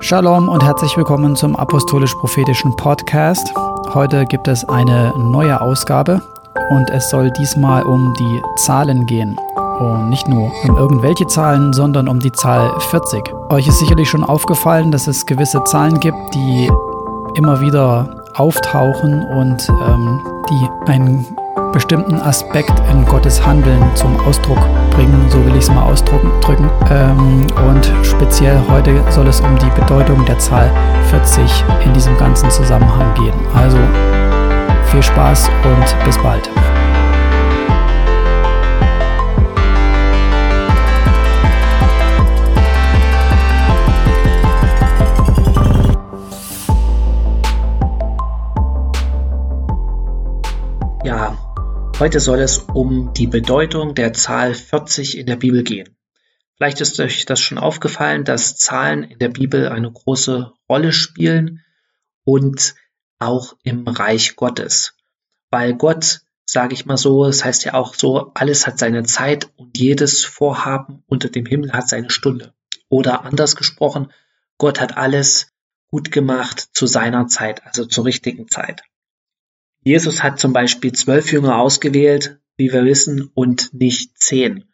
Shalom und herzlich willkommen zum Apostolisch-Prophetischen Podcast. Heute gibt es eine neue Ausgabe und es soll diesmal um die Zahlen gehen. Und nicht nur um irgendwelche Zahlen, sondern um die Zahl 40. Euch ist sicherlich schon aufgefallen, dass es gewisse Zahlen gibt, die immer wieder auftauchen und ähm, die einen bestimmten Aspekt in Gottes Handeln zum Ausdruck bringen, so will ich es mal ausdrücken. Ähm, und speziell heute soll es um die Bedeutung der Zahl 40 in diesem ganzen Zusammenhang gehen. Also viel Spaß und bis bald. Heute soll es um die Bedeutung der Zahl 40 in der Bibel gehen. Vielleicht ist euch das schon aufgefallen, dass Zahlen in der Bibel eine große Rolle spielen und auch im Reich Gottes. Weil Gott, sage ich mal so, es das heißt ja auch so, alles hat seine Zeit und jedes Vorhaben unter dem Himmel hat seine Stunde. Oder anders gesprochen, Gott hat alles gut gemacht zu seiner Zeit, also zur richtigen Zeit. Jesus hat zum Beispiel zwölf Jünger ausgewählt, wie wir wissen, und nicht zehn.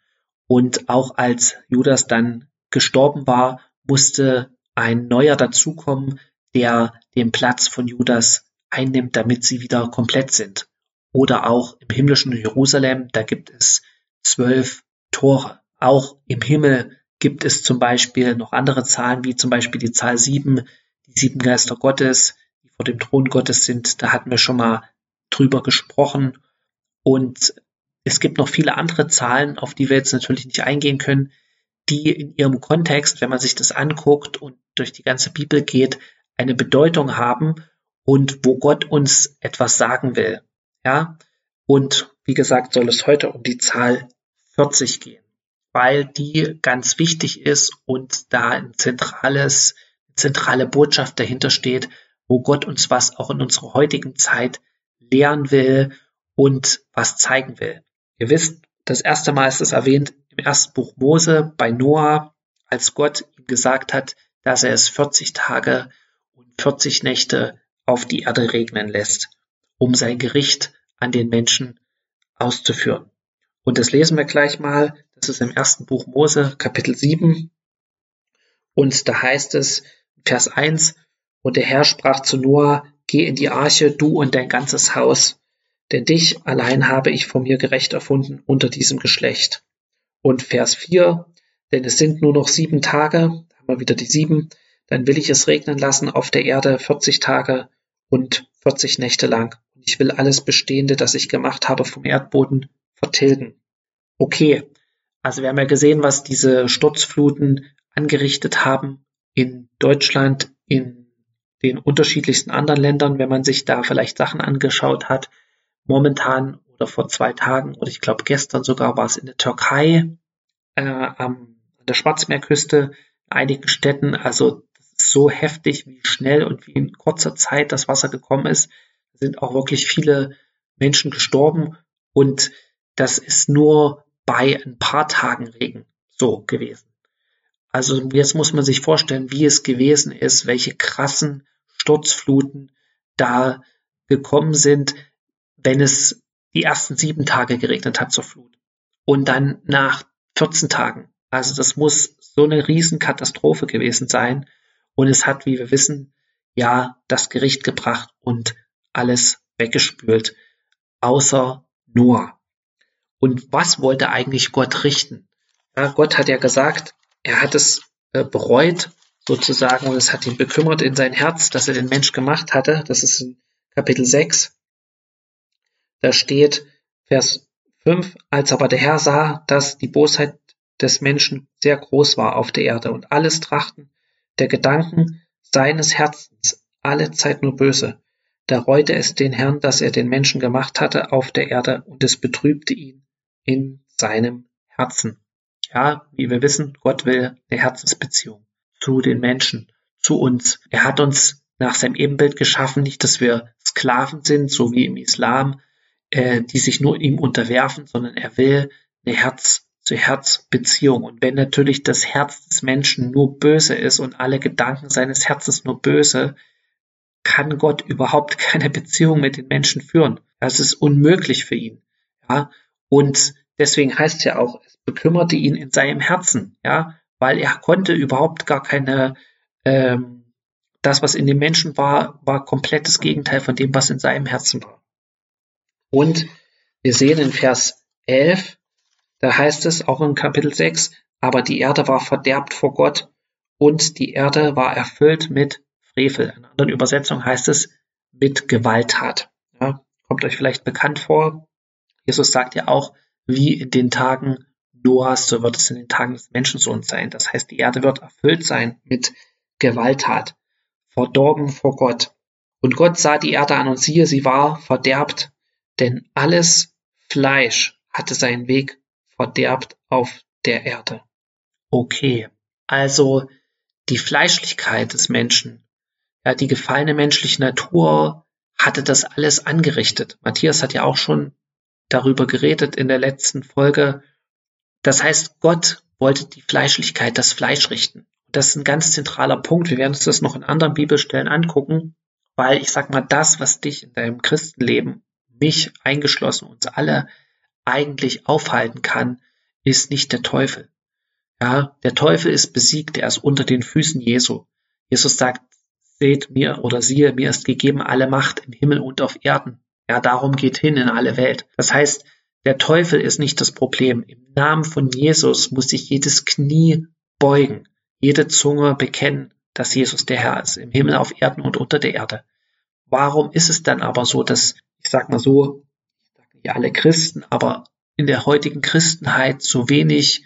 Und auch als Judas dann gestorben war, musste ein neuer dazukommen, der den Platz von Judas einnimmt, damit sie wieder komplett sind. Oder auch im himmlischen Jerusalem, da gibt es zwölf Tore. Auch im Himmel gibt es zum Beispiel noch andere Zahlen, wie zum Beispiel die Zahl sieben, die sieben Geister Gottes, die vor dem Thron Gottes sind. Da hatten wir schon mal drüber gesprochen. Und es gibt noch viele andere Zahlen, auf die wir jetzt natürlich nicht eingehen können, die in ihrem Kontext, wenn man sich das anguckt und durch die ganze Bibel geht, eine Bedeutung haben und wo Gott uns etwas sagen will. Ja, und wie gesagt, soll es heute um die Zahl 40 gehen, weil die ganz wichtig ist und da ein zentrales, zentrale Botschaft dahinter steht, wo Gott uns was auch in unserer heutigen Zeit lehren will und was zeigen will. Ihr wisst, das erste Mal ist es erwähnt im ersten Buch Mose bei Noah, als Gott ihm gesagt hat, dass er es 40 Tage und 40 Nächte auf die Erde regnen lässt, um sein Gericht an den Menschen auszuführen. Und das lesen wir gleich mal. Das ist im ersten Buch Mose, Kapitel 7. Und da heißt es, Vers 1, und der Herr sprach zu Noah, Geh in die Arche, du und dein ganzes Haus, denn dich allein habe ich vor mir gerecht erfunden unter diesem Geschlecht. Und Vers 4, denn es sind nur noch sieben Tage, haben wir wieder die sieben, dann will ich es regnen lassen auf der Erde 40 Tage und 40 Nächte lang. Und ich will alles Bestehende, das ich gemacht habe vom Erdboden, vertilgen. Okay, also wir haben ja gesehen, was diese Sturzfluten angerichtet haben in Deutschland, in den unterschiedlichsten anderen Ländern, wenn man sich da vielleicht Sachen angeschaut hat. Momentan oder vor zwei Tagen oder ich glaube gestern sogar war es in der Türkei äh, an der Schwarzmeerküste, in einigen Städten. Also so heftig, wie schnell und wie in kurzer Zeit das Wasser gekommen ist. Sind auch wirklich viele Menschen gestorben und das ist nur bei ein paar Tagen Regen so gewesen. Also jetzt muss man sich vorstellen, wie es gewesen ist, welche krassen Sturzfluten da gekommen sind, wenn es die ersten sieben Tage geregnet hat zur Flut. Und dann nach 14 Tagen. Also das muss so eine Riesenkatastrophe gewesen sein. Und es hat, wie wir wissen, ja das Gericht gebracht und alles weggespült, außer Noah. Und was wollte eigentlich Gott richten? Ja, Gott hat ja gesagt, er hat es äh, bereut sozusagen und es hat ihn bekümmert in sein Herz, dass er den Mensch gemacht hatte. Das ist in Kapitel 6. Da steht Vers 5, als aber der Herr sah, dass die Bosheit des Menschen sehr groß war auf der Erde und alles Trachten der Gedanken seines Herzens alle Zeit nur böse. Da reute es den Herrn, dass er den Menschen gemacht hatte auf der Erde und es betrübte ihn in seinem Herzen. Ja, wie wir wissen, Gott will eine Herzensbeziehung zu den Menschen, zu uns. Er hat uns nach seinem Ebenbild geschaffen, nicht, dass wir Sklaven sind, so wie im Islam, äh, die sich nur ihm unterwerfen, sondern er will eine Herz-zu-Herz-Beziehung. Und wenn natürlich das Herz des Menschen nur böse ist und alle Gedanken seines Herzens nur böse, kann Gott überhaupt keine Beziehung mit den Menschen führen. Das ist unmöglich für ihn. Ja, und deswegen heißt ja auch, es bekümmerte ihn in seinem Herzen. Ja, weil er konnte überhaupt gar keine, ähm, das, was in dem Menschen war, war komplettes Gegenteil von dem, was in seinem Herzen war. Und wir sehen in Vers 11, da heißt es auch in Kapitel 6, aber die Erde war verderbt vor Gott und die Erde war erfüllt mit Frevel. In anderen Übersetzungen heißt es mit Gewalttat. Ja, kommt euch vielleicht bekannt vor. Jesus sagt ja auch, wie in den Tagen Noahs, so wird es in den Tagen des Menschensohns sein. Das heißt, die Erde wird erfüllt sein mit Gewalttat, verdorben vor Gott. Und Gott sah die Erde an und siehe, sie war verderbt, denn alles Fleisch hatte seinen Weg verderbt auf der Erde. Okay, also die Fleischlichkeit des Menschen, ja, die gefallene menschliche Natur hatte das alles angerichtet. Matthias hat ja auch schon darüber geredet in der letzten Folge. Das heißt, Gott wollte die Fleischlichkeit, das Fleisch richten. Das ist ein ganz zentraler Punkt. Wir werden uns das noch in anderen Bibelstellen angucken, weil ich sag mal, das, was dich in deinem Christenleben, mich eingeschlossen, uns alle eigentlich aufhalten kann, ist nicht der Teufel. Ja, der Teufel ist besiegt, er ist unter den Füßen Jesu. Jesus sagt, seht mir oder siehe, mir ist gegeben alle Macht im Himmel und auf Erden. Ja, darum geht hin in alle Welt. Das heißt, der Teufel ist nicht das Problem. Im Namen von Jesus muss sich jedes Knie beugen, jede Zunge bekennen, dass Jesus der Herr ist, im Himmel, auf Erden und unter der Erde. Warum ist es dann aber so, dass, ich sag mal so, ich nicht alle Christen, aber in der heutigen Christenheit so wenig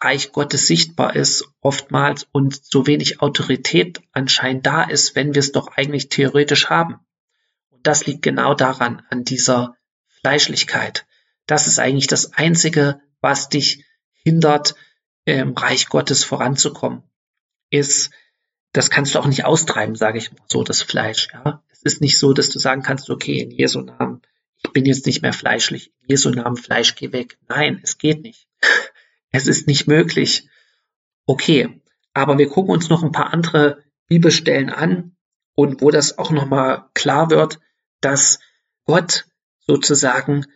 Reich Gottes sichtbar ist, oftmals und so wenig Autorität anscheinend da ist, wenn wir es doch eigentlich theoretisch haben. Und das liegt genau daran, an dieser Fleischlichkeit. Das ist eigentlich das Einzige, was dich hindert, im Reich Gottes voranzukommen. Ist, das kannst du auch nicht austreiben, sage ich mal so, das Fleisch. Ja, es ist nicht so, dass du sagen kannst, okay, in Jesu Namen, ich bin jetzt nicht mehr fleischlich, in Jesu Namen Fleisch, geh weg. Nein, es geht nicht. Es ist nicht möglich. Okay, aber wir gucken uns noch ein paar andere Bibelstellen an und wo das auch nochmal klar wird, dass Gott sozusagen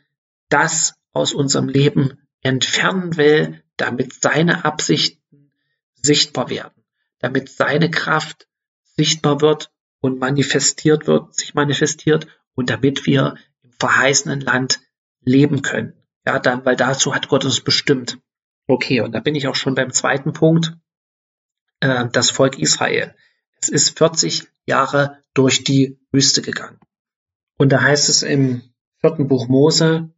das aus unserem Leben entfernen will, damit seine Absichten sichtbar werden, damit seine Kraft sichtbar wird und manifestiert wird, sich manifestiert und damit wir im verheißenen Land leben können. Ja, dann, weil dazu hat Gott uns bestimmt. Okay, und da bin ich auch schon beim zweiten Punkt, äh, das Volk Israel. Es ist 40 Jahre durch die Wüste gegangen. Und da heißt es im vierten Buch Mose,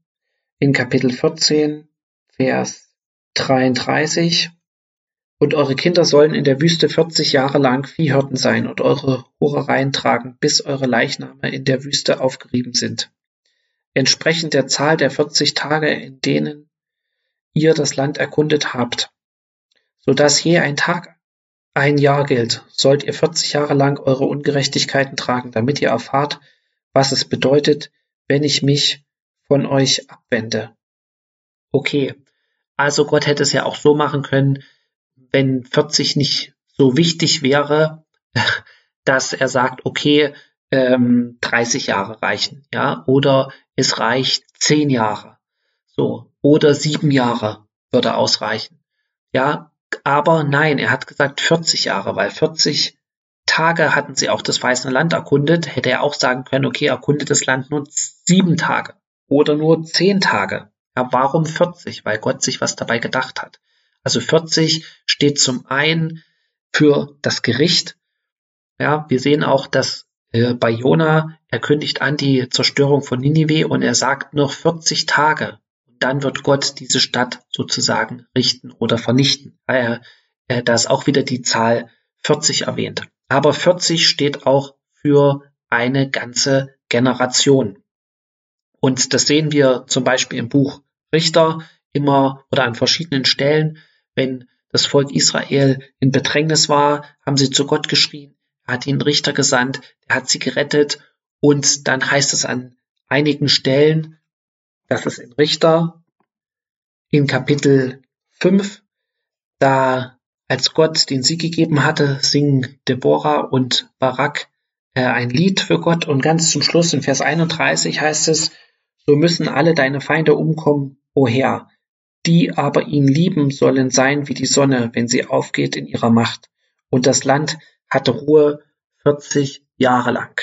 in Kapitel 14, Vers 33. Und eure Kinder sollen in der Wüste 40 Jahre lang Viehhirten sein und eure Hurereien tragen, bis eure Leichname in der Wüste aufgerieben sind. Entsprechend der Zahl der 40 Tage, in denen ihr das Land erkundet habt, so dass je ein Tag ein Jahr gilt, sollt ihr 40 Jahre lang eure Ungerechtigkeiten tragen, damit ihr erfahrt, was es bedeutet, wenn ich mich von euch abwende. Okay, also Gott hätte es ja auch so machen können, wenn 40 nicht so wichtig wäre, dass er sagt, okay, ähm, 30 Jahre reichen, ja, oder es reicht 10 Jahre, so, oder 7 Jahre würde ausreichen, ja, aber nein, er hat gesagt 40 Jahre, weil 40 Tage hatten sie auch das Weiße Land erkundet, hätte er auch sagen können, okay, erkundet das Land nur sieben Tage oder nur zehn Tage. Ja, warum 40? Weil Gott sich was dabei gedacht hat. Also 40 steht zum einen für das Gericht. Ja, wir sehen auch, dass äh, bei Jona, er kündigt an die Zerstörung von Ninive und er sagt noch 40 Tage. Und dann wird Gott diese Stadt sozusagen richten oder vernichten. Äh, äh, da ist auch wieder die Zahl 40 erwähnt. Aber 40 steht auch für eine ganze Generation. Und das sehen wir zum Beispiel im Buch Richter immer oder an verschiedenen Stellen, wenn das Volk Israel in Bedrängnis war, haben sie zu Gott geschrien, er hat ihnen Richter gesandt, er hat sie gerettet. Und dann heißt es an einigen Stellen, dass es in Richter in Kapitel 5, da als Gott den Sieg gegeben hatte, singen Deborah und Barak äh, ein Lied für Gott. Und ganz zum Schluss in Vers 31 heißt es, so müssen alle deine Feinde umkommen, o Herr, die aber ihn lieben sollen sein wie die Sonne, wenn sie aufgeht in ihrer Macht. Und das Land hatte Ruhe 40 Jahre lang.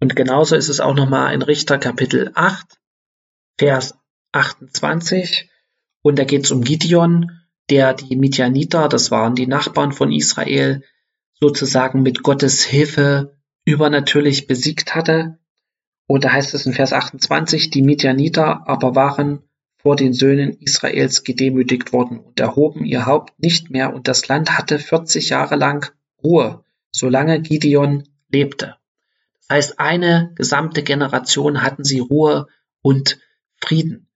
Und genauso ist es auch nochmal in Richter Kapitel 8, Vers 28. Und da geht es um Gideon, der die Midianiter, das waren die Nachbarn von Israel, sozusagen mit Gottes Hilfe übernatürlich besiegt hatte. Und da heißt es in Vers 28, die Midianiter aber waren vor den Söhnen Israels gedemütigt worden und erhoben ihr Haupt nicht mehr und das Land hatte 40 Jahre lang Ruhe, solange Gideon lebte. Das heißt, eine gesamte Generation hatten sie Ruhe und Frieden.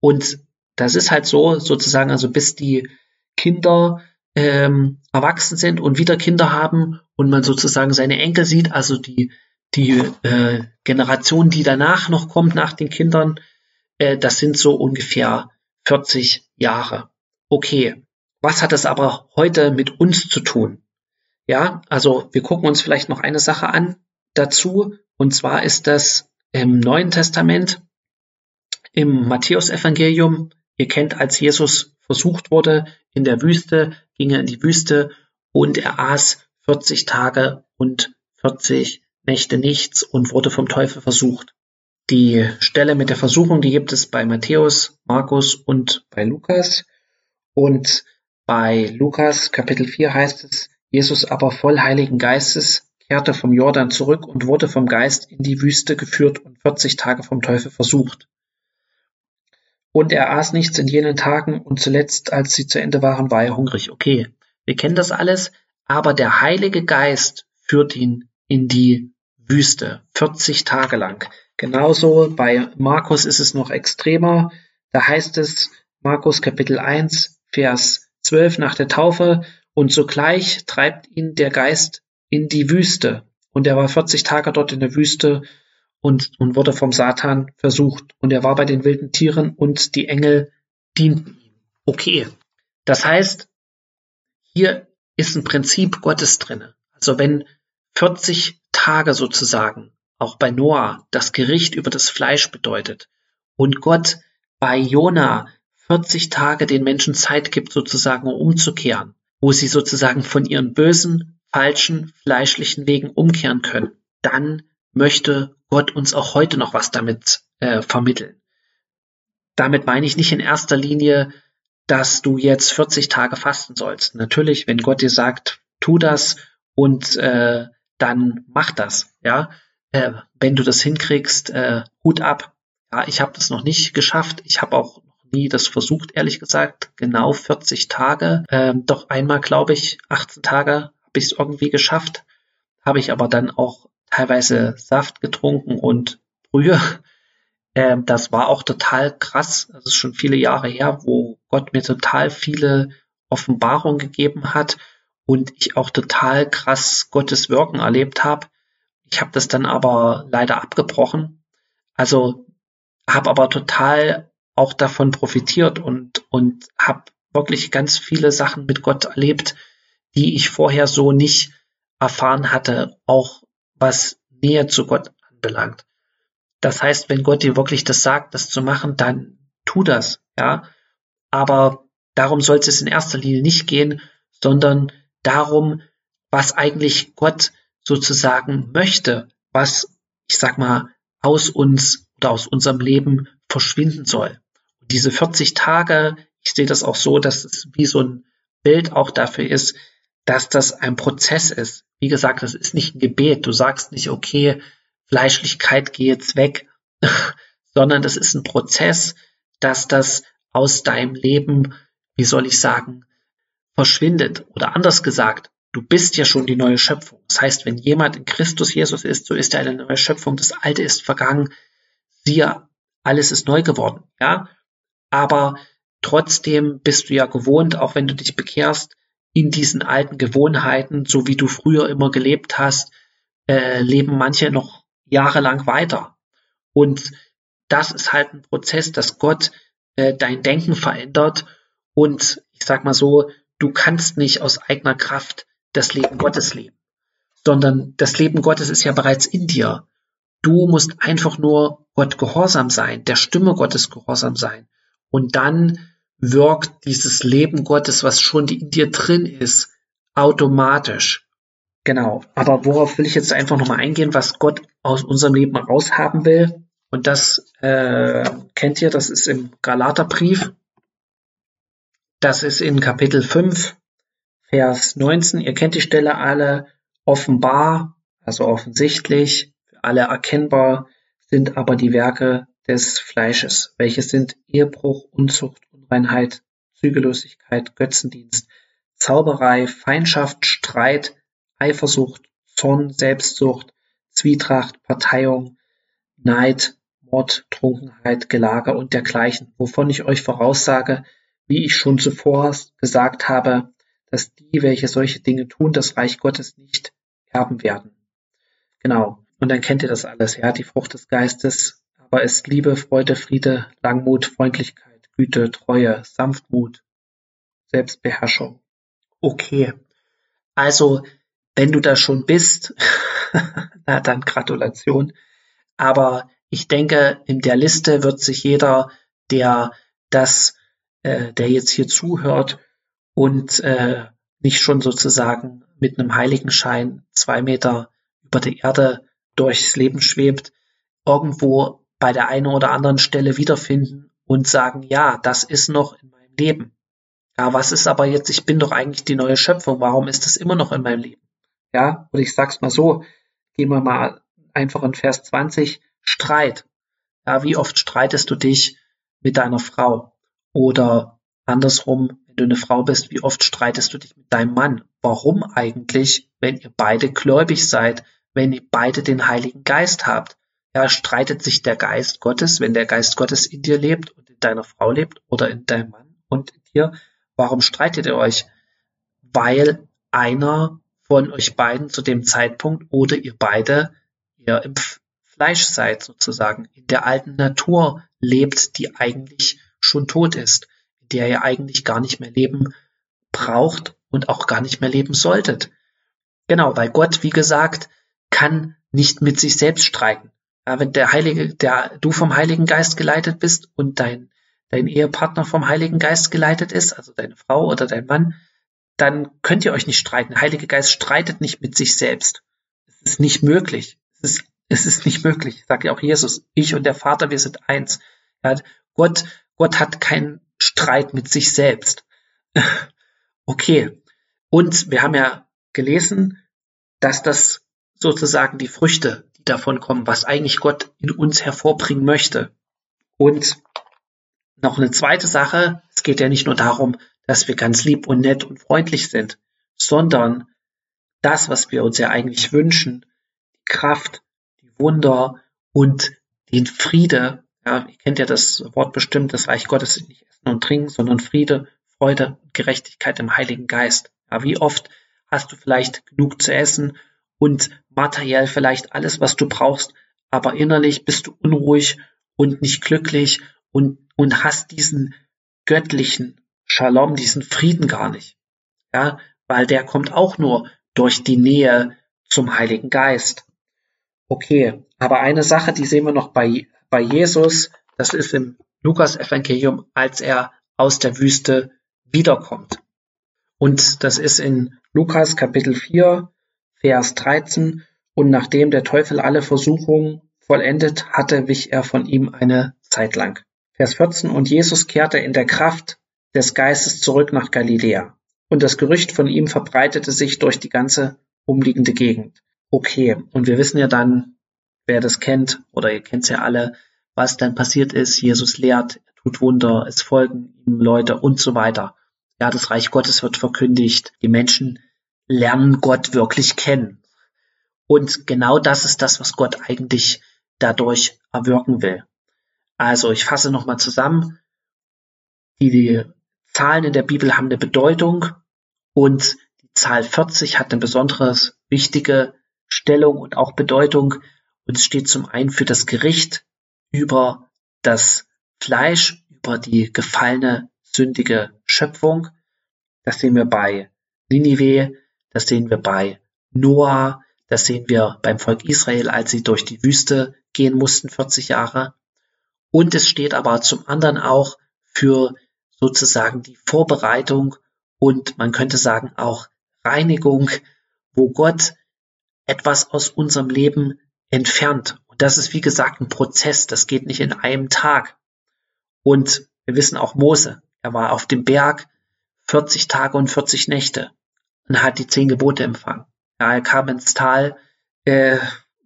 Und das ist halt so, sozusagen, also bis die Kinder ähm, erwachsen sind und wieder Kinder haben und man sozusagen seine Enkel sieht, also die, die äh, Generation, die danach noch kommt, nach den Kindern, äh, das sind so ungefähr 40 Jahre. Okay, was hat das aber heute mit uns zu tun? Ja, also wir gucken uns vielleicht noch eine Sache an dazu, und zwar ist das im Neuen Testament, im Matthäusevangelium. Ihr kennt, als Jesus versucht wurde in der Wüste, ging er in die Wüste und er aß 40 Tage und 40 Nächte nichts und wurde vom Teufel versucht. Die Stelle mit der Versuchung, die gibt es bei Matthäus, Markus und bei Lukas. Und bei Lukas Kapitel 4 heißt es, Jesus aber voll Heiligen Geistes kehrte vom Jordan zurück und wurde vom Geist in die Wüste geführt und 40 Tage vom Teufel versucht. Und er aß nichts in jenen Tagen und zuletzt, als sie zu Ende waren, war er hungrig. Okay, wir kennen das alles, aber der Heilige Geist führt ihn in die Wüste, 40 Tage lang. Genauso bei Markus ist es noch extremer. Da heißt es, Markus Kapitel 1, Vers 12 nach der Taufe, und sogleich treibt ihn der Geist in die Wüste. Und er war 40 Tage dort in der Wüste und, und wurde vom Satan versucht. Und er war bei den wilden Tieren und die Engel dienten ihm. Okay. Das heißt, hier ist ein Prinzip Gottes drinne. Also wenn 40 Tage sozusagen, auch bei Noah, das Gericht über das Fleisch bedeutet und Gott bei Jona 40 Tage den Menschen Zeit gibt, sozusagen um umzukehren, wo sie sozusagen von ihren bösen, falschen, fleischlichen Wegen umkehren können, dann möchte Gott uns auch heute noch was damit äh, vermitteln. Damit meine ich nicht in erster Linie, dass du jetzt 40 Tage fasten sollst. Natürlich, wenn Gott dir sagt, tu das und äh, dann mach das. Ja, äh, wenn du das hinkriegst, äh, Hut ab. Ja, ich habe das noch nicht geschafft. Ich habe auch noch nie das versucht, ehrlich gesagt. Genau 40 Tage. Ähm, doch einmal, glaube ich, 18 Tage habe ich es irgendwie geschafft. Habe ich aber dann auch teilweise Saft getrunken und Brühe. Ähm, das war auch total krass. Das ist schon viele Jahre her, wo Gott mir total viele Offenbarungen gegeben hat und ich auch total krass Gottes Wirken erlebt habe. Ich habe das dann aber leider abgebrochen. Also habe aber total auch davon profitiert und, und habe wirklich ganz viele Sachen mit Gott erlebt, die ich vorher so nicht erfahren hatte, auch was Nähe zu Gott anbelangt. Das heißt, wenn Gott dir wirklich das sagt, das zu machen, dann tu das, ja. Aber darum soll es in erster Linie nicht gehen, sondern darum, was eigentlich Gott sozusagen möchte, was, ich sag mal, aus uns oder aus unserem Leben verschwinden soll. Und diese 40 Tage, ich sehe das auch so, dass es wie so ein Bild auch dafür ist, dass das ein Prozess ist. Wie gesagt, das ist nicht ein Gebet. Du sagst nicht, okay, Fleischlichkeit geh jetzt weg, sondern das ist ein Prozess, dass das aus deinem Leben, wie soll ich sagen, verschwindet. Oder anders gesagt, du bist ja schon die neue Schöpfung. Das heißt, wenn jemand in Christus Jesus ist, so ist er eine neue Schöpfung. Das Alte ist vergangen. Siehe, alles ist neu geworden. Ja, aber trotzdem bist du ja gewohnt, auch wenn du dich bekehrst, in diesen alten Gewohnheiten, so wie du früher immer gelebt hast, äh, leben manche noch jahrelang weiter. Und das ist halt ein Prozess, dass Gott äh, dein Denken verändert Und ich sag mal so, du kannst nicht aus eigener Kraft das Leben Gottes leben, sondern das Leben Gottes ist ja bereits in dir. Du musst einfach nur Gott gehorsam sein, der Stimme Gottes gehorsam sein. Und dann wirkt dieses Leben Gottes, was schon in dir drin ist, automatisch. Genau. Aber worauf will ich jetzt einfach nochmal eingehen, was Gott aus unserem Leben raushaben will? Und das äh, kennt ihr, das ist im Galaterbrief. Das ist in Kapitel 5, Vers 19. Ihr kennt die Stelle alle. Offenbar, also offensichtlich, alle erkennbar, sind aber die Werke des Fleisches, welche sind Ehebruch, Unzucht, Unreinheit, Zügellosigkeit, Götzendienst, Zauberei, Feindschaft, Streit, Eifersucht, Zorn, Selbstsucht, Zwietracht, Parteiung, Neid, Mord, Trunkenheit, Gelager und dergleichen, wovon ich euch voraussage, wie ich schon zuvor gesagt habe, dass die, welche solche Dinge tun, das Reich Gottes nicht erben werden. Genau. Und dann kennt ihr das alles, ja, die Frucht des Geistes, aber es Liebe, Freude, Friede, Langmut, Freundlichkeit, Güte, Treue, Sanftmut, Selbstbeherrschung. Okay. Also, wenn du da schon bist, na dann Gratulation. Aber ich denke, in der Liste wird sich jeder, der das, äh, der jetzt hier zuhört und äh, nicht schon sozusagen mit einem Heiligenschein zwei Meter über der Erde durchs Leben schwebt, irgendwo bei der einen oder anderen Stelle wiederfinden und sagen, ja, das ist noch in meinem Leben. Ja, was ist aber jetzt, ich bin doch eigentlich die neue Schöpfung, warum ist das immer noch in meinem Leben? Ja, und ich sag's mal so, gehen wir mal einfach in Vers 20, Streit. Ja, wie oft streitest du dich mit deiner Frau? Oder andersrum, wenn du eine Frau bist, wie oft streitest du dich mit deinem Mann? Warum eigentlich, wenn ihr beide gläubig seid, wenn ihr beide den Heiligen Geist habt? Ja, streitet sich der Geist Gottes, wenn der Geist Gottes in dir lebt und in deiner Frau lebt oder in deinem Mann und in dir? Warum streitet ihr euch? Weil einer von euch beiden zu dem Zeitpunkt oder ihr beide ihr im Fleisch seid sozusagen, in der alten Natur lebt, die eigentlich schon tot ist, in der ihr eigentlich gar nicht mehr leben braucht und auch gar nicht mehr leben solltet. Genau, weil Gott, wie gesagt, kann nicht mit sich selbst streiten. Ja, wenn der Heilige, der du vom Heiligen Geist geleitet bist und dein, dein Ehepartner vom Heiligen Geist geleitet ist, also deine Frau oder dein Mann, dann könnt ihr euch nicht streiten. Der Heilige Geist streitet nicht mit sich selbst. Es ist nicht möglich. Es ist, es ist nicht möglich, sagt ja auch Jesus. Ich und der Vater, wir sind eins. Ja, Gott, Gott hat keinen Streit mit sich selbst. okay. Und wir haben ja gelesen, dass das sozusagen die Früchte, die davon kommen, was eigentlich Gott in uns hervorbringen möchte. Und noch eine zweite Sache, es geht ja nicht nur darum, dass wir ganz lieb und nett und freundlich sind, sondern das, was wir uns ja eigentlich wünschen, die Kraft, die Wunder und den Friede, ja, ihr kennt ja das Wort bestimmt, das Reich Gottes ist nicht Essen und Trinken, sondern Friede, Freude und Gerechtigkeit im Heiligen Geist. Ja, wie oft hast du vielleicht genug zu essen und materiell vielleicht alles, was du brauchst, aber innerlich bist du unruhig und nicht glücklich und, und hast diesen göttlichen Shalom, diesen Frieden gar nicht. Ja, weil der kommt auch nur durch die Nähe zum Heiligen Geist. Okay, aber eine Sache, die sehen wir noch bei, bei Jesus, das ist im Lukas-Evangelium, als er aus der Wüste wiederkommt. Und das ist in Lukas Kapitel 4, Vers 13. Und nachdem der Teufel alle Versuchungen vollendet hatte, wich er von ihm eine Zeit lang. Vers 14. Und Jesus kehrte in der Kraft des Geistes zurück nach Galiläa. Und das Gerücht von ihm verbreitete sich durch die ganze umliegende Gegend. Okay, und wir wissen ja dann, wer das kennt, oder ihr kennt es ja alle, was dann passiert ist. Jesus lehrt, tut Wunder, es folgen ihm Leute und so weiter. Ja, das Reich Gottes wird verkündigt. Die Menschen lernen Gott wirklich kennen. Und genau das ist das, was Gott eigentlich dadurch erwirken will. Also ich fasse nochmal zusammen. Die Zahlen in der Bibel haben eine Bedeutung und die Zahl 40 hat eine besonders wichtige Stellung und auch Bedeutung und es steht zum einen für das Gericht über das Fleisch, über die gefallene, sündige Schöpfung. Das sehen wir bei Ninive, das sehen wir bei Noah, das sehen wir beim Volk Israel, als sie durch die Wüste gehen mussten, 40 Jahre. Und es steht aber zum anderen auch für sozusagen die Vorbereitung und man könnte sagen auch Reinigung, wo Gott etwas aus unserem Leben entfernt. Und das ist wie gesagt ein Prozess, das geht nicht in einem Tag. Und wir wissen auch Mose, er war auf dem Berg 40 Tage und 40 Nächte und hat die zehn Gebote empfangen. Ja, er kam ins Tal, äh,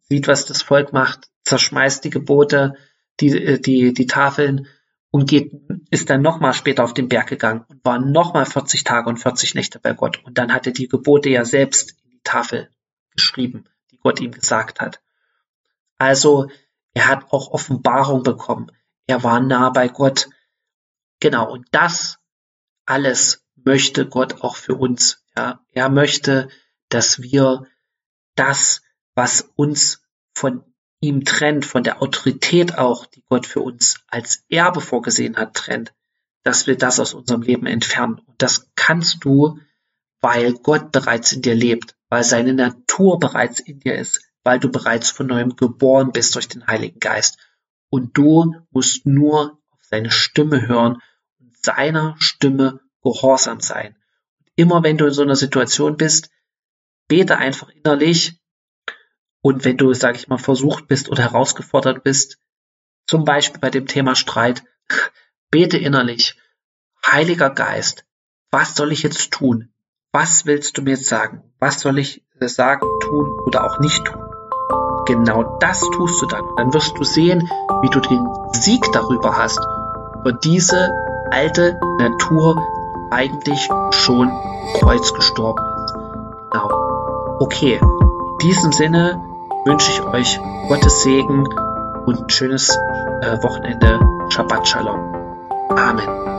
sieht, was das Volk macht, zerschmeißt die Gebote, die, äh, die, die Tafeln und geht, ist dann nochmal später auf den Berg gegangen und war nochmal 40 Tage und 40 Nächte bei Gott. Und dann hat er die Gebote ja selbst in die Tafel geschrieben, die Gott ihm gesagt hat. Also, er hat auch Offenbarung bekommen. Er war nah bei Gott. Genau. Und das alles möchte Gott auch für uns. Ja, er möchte, dass wir das, was uns von ihm trennt, von der Autorität auch, die Gott für uns als Erbe vorgesehen hat, trennt, dass wir das aus unserem Leben entfernen. Und das kannst du, weil Gott bereits in dir lebt, weil seine Natur bereits in dir ist, weil du bereits von neuem geboren bist durch den Heiligen Geist. Und du musst nur auf seine Stimme hören und seiner Stimme gehorsam sein. Immer wenn du in so einer Situation bist, bete einfach innerlich. Und wenn du, sag ich mal, versucht bist oder herausgefordert bist, zum Beispiel bei dem Thema Streit, bete innerlich. Heiliger Geist, was soll ich jetzt tun? Was willst du mir jetzt sagen? Was soll ich sagen, tun oder auch nicht tun? Genau das tust du dann. Dann wirst du sehen, wie du den Sieg darüber hast, über diese alte Natur, eigentlich schon Kreuz gestorben ist. Genau. Okay, in diesem Sinne wünsche ich euch Gottes Segen und ein schönes äh, Wochenende. Shabbat Shalom. Amen.